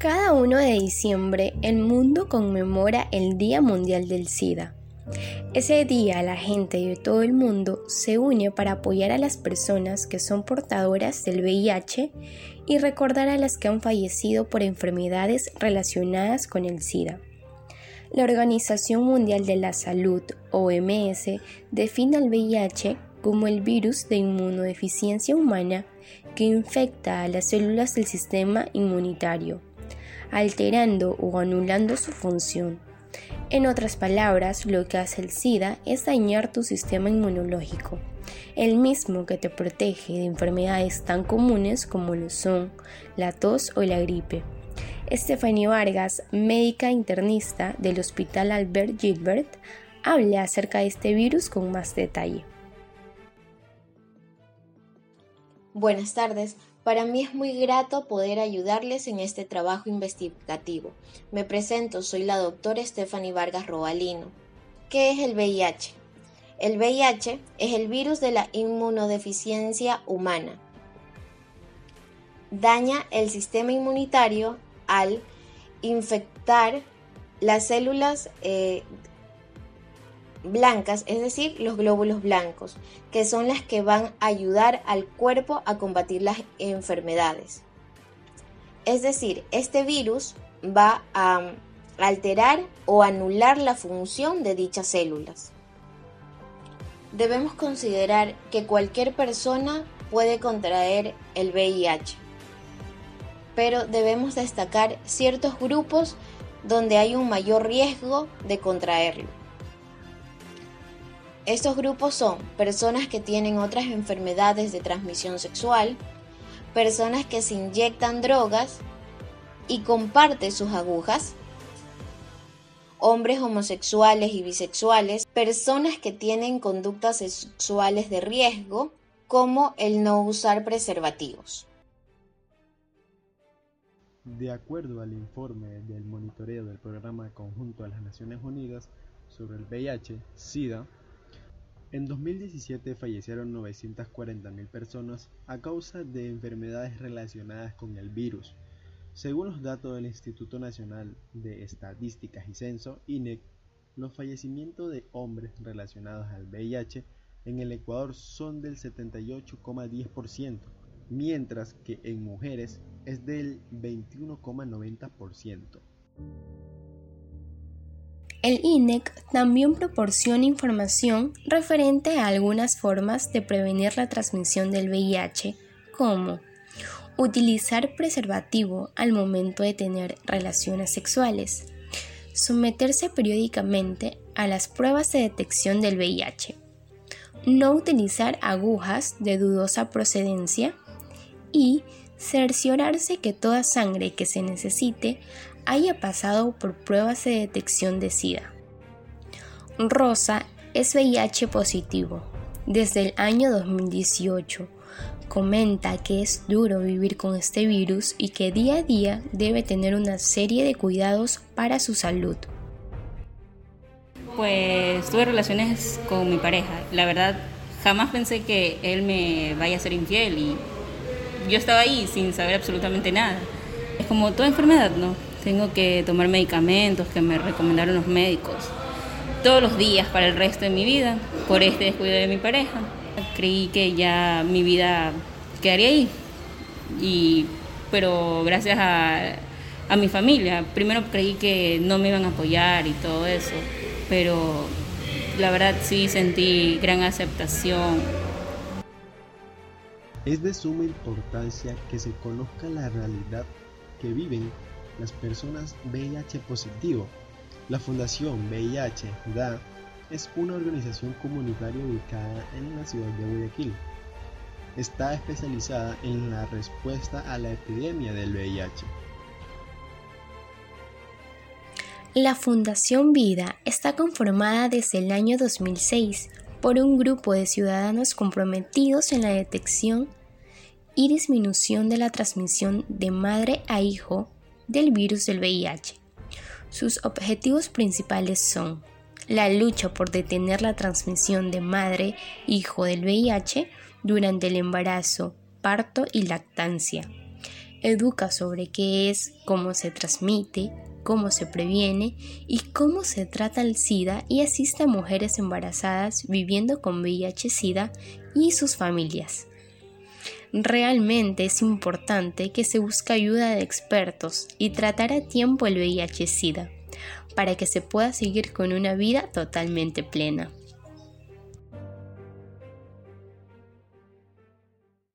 Cada 1 de diciembre el mundo conmemora el Día Mundial del SIDA. Ese día la gente de todo el mundo se une para apoyar a las personas que son portadoras del VIH y recordar a las que han fallecido por enfermedades relacionadas con el SIDA. La Organización Mundial de la Salud, OMS, define al VIH como el virus de inmunodeficiencia humana que infecta a las células del sistema inmunitario alterando o anulando su función. En otras palabras, lo que hace el SIDA es dañar tu sistema inmunológico, el mismo que te protege de enfermedades tan comunes como lo son la tos o la gripe. Stephanie Vargas, médica internista del Hospital Albert Gilbert, habla acerca de este virus con más detalle. Buenas tardes. Para mí es muy grato poder ayudarles en este trabajo investigativo. Me presento, soy la doctora Stephanie Vargas Robalino. ¿Qué es el VIH? El VIH es el virus de la inmunodeficiencia humana. Daña el sistema inmunitario al infectar las células eh, blancas, es decir, los glóbulos blancos, que son las que van a ayudar al cuerpo a combatir las enfermedades. Es decir, este virus va a alterar o anular la función de dichas células. Debemos considerar que cualquier persona puede contraer el VIH, pero debemos destacar ciertos grupos donde hay un mayor riesgo de contraerlo. Estos grupos son personas que tienen otras enfermedades de transmisión sexual, personas que se inyectan drogas y comparten sus agujas, hombres homosexuales y bisexuales, personas que tienen conductas sexuales de riesgo, como el no usar preservativos. De acuerdo al informe del monitoreo del Programa Conjunto de las Naciones Unidas sobre el VIH, SIDA, en 2017 fallecieron 940.000 personas a causa de enfermedades relacionadas con el virus. Según los datos del Instituto Nacional de Estadísticas y Censo, INEC, los fallecimientos de hombres relacionados al VIH en el Ecuador son del 78,10%, mientras que en mujeres es del 21,90%. El INEC también proporciona información referente a algunas formas de prevenir la transmisión del VIH, como utilizar preservativo al momento de tener relaciones sexuales, someterse periódicamente a las pruebas de detección del VIH, no utilizar agujas de dudosa procedencia y cerciorarse que toda sangre que se necesite haya pasado por pruebas de detección de SIDA. Rosa es VIH positivo desde el año 2018. Comenta que es duro vivir con este virus y que día a día debe tener una serie de cuidados para su salud. Pues tuve relaciones con mi pareja. La verdad, jamás pensé que él me vaya a ser infiel y yo estaba ahí sin saber absolutamente nada. Es como toda enfermedad, ¿no? Tengo que tomar medicamentos que me recomendaron los médicos todos los días para el resto de mi vida por este descuido de mi pareja. Creí que ya mi vida quedaría ahí. Y, pero gracias a, a mi familia, primero creí que no me iban a apoyar y todo eso, pero la verdad sí sentí gran aceptación. Es de suma importancia que se conozca la realidad que viven las personas VIH positivo. La Fundación VIH-DA es una organización comunitaria ubicada en la ciudad de Guayaquil. Está especializada en la respuesta a la epidemia del VIH. La Fundación Vida está conformada desde el año 2006 por un grupo de ciudadanos comprometidos en la detección y disminución de la transmisión de madre a hijo del virus del VIH. Sus objetivos principales son la lucha por detener la transmisión de madre-hijo del VIH durante el embarazo, parto y lactancia, educa sobre qué es, cómo se transmite, cómo se previene y cómo se trata el SIDA y asiste a mujeres embarazadas viviendo con VIH-SIDA y sus familias. Realmente es importante que se busque ayuda de expertos y tratar a tiempo el VIH-Sida para que se pueda seguir con una vida totalmente plena.